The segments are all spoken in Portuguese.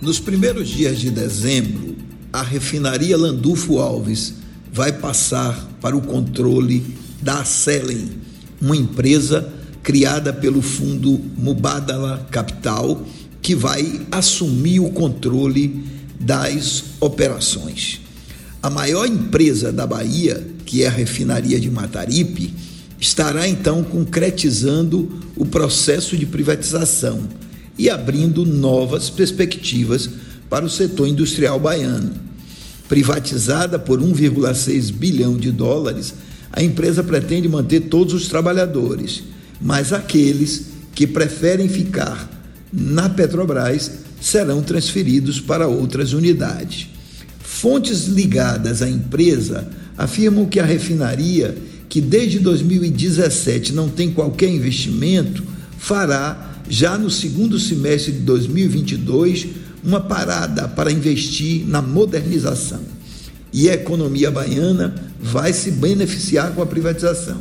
Nos primeiros dias de dezembro, a refinaria Landulfo Alves vai passar para o controle da Selen, uma empresa criada pelo fundo Mubadala Capital, que vai assumir o controle das operações. A maior empresa da Bahia, que é a refinaria de Mataripe, estará então concretizando o processo de privatização e abrindo novas perspectivas para o setor industrial baiano. Privatizada por 1,6 bilhão de dólares, a empresa pretende manter todos os trabalhadores, mas aqueles que preferem ficar na Petrobras serão transferidos para outras unidades. Fontes ligadas à empresa afirmam que a refinaria, que desde 2017 não tem qualquer investimento, fará já no segundo semestre de 2022, uma parada para investir na modernização. E a economia baiana vai se beneficiar com a privatização,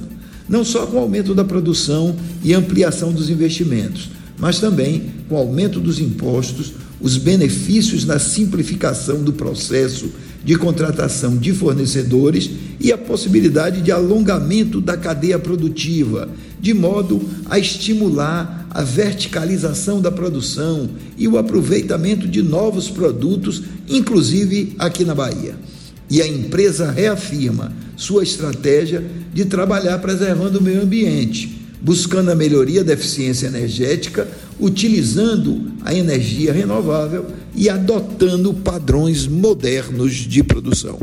não só com o aumento da produção e ampliação dos investimentos, mas também com o aumento dos impostos, os benefícios na simplificação do processo de contratação de fornecedores e a possibilidade de alongamento da cadeia produtiva, de modo a estimular a verticalização da produção e o aproveitamento de novos produtos, inclusive aqui na Bahia. E a empresa reafirma sua estratégia de trabalhar preservando o meio ambiente, buscando a melhoria da eficiência energética, utilizando a energia renovável e adotando padrões modernos de produção.